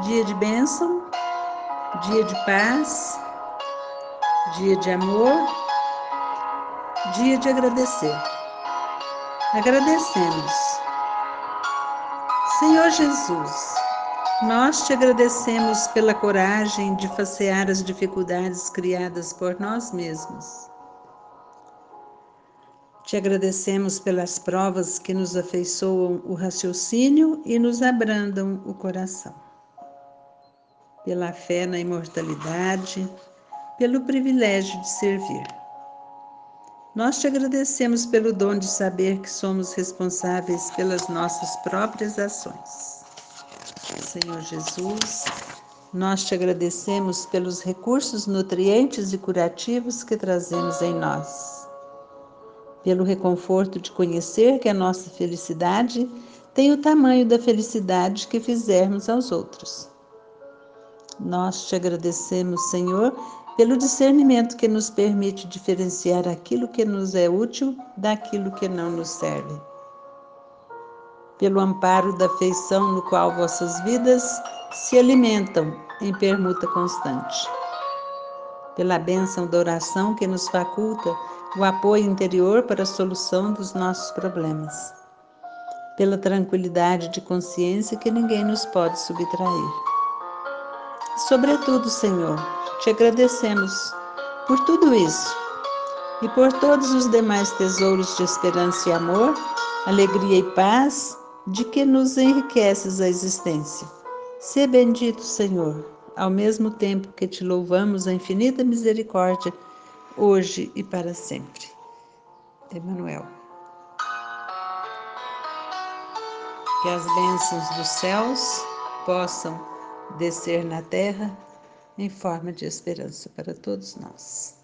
dia de bênção, dia de paz, dia de amor, dia de agradecer. Agradecemos. Senhor Jesus, nós te agradecemos pela coragem de facear as dificuldades criadas por nós mesmos. Te agradecemos pelas provas que nos afeiçoam o raciocínio e nos abrandam o coração. Pela fé na imortalidade, pelo privilégio de servir. Nós te agradecemos pelo dom de saber que somos responsáveis pelas nossas próprias ações. Senhor Jesus, nós te agradecemos pelos recursos nutrientes e curativos que trazemos em nós pelo reconforto de conhecer que a nossa felicidade tem o tamanho da felicidade que fizermos aos outros. Nós te agradecemos, Senhor, pelo discernimento que nos permite diferenciar aquilo que nos é útil daquilo que não nos serve. Pelo amparo da feição no qual vossas vidas se alimentam em permuta constante. Pela bênção da oração que nos faculta o apoio interior para a solução dos nossos problemas, pela tranquilidade de consciência que ninguém nos pode subtrair. Sobretudo, Senhor, te agradecemos por tudo isso e por todos os demais tesouros de esperança e amor, alegria e paz de que nos enriqueces a existência. Se bendito, Senhor, ao mesmo tempo que te louvamos a infinita misericórdia hoje e para sempre. Emmanuel. Que as bênçãos dos céus possam descer na terra em forma de esperança para todos nós.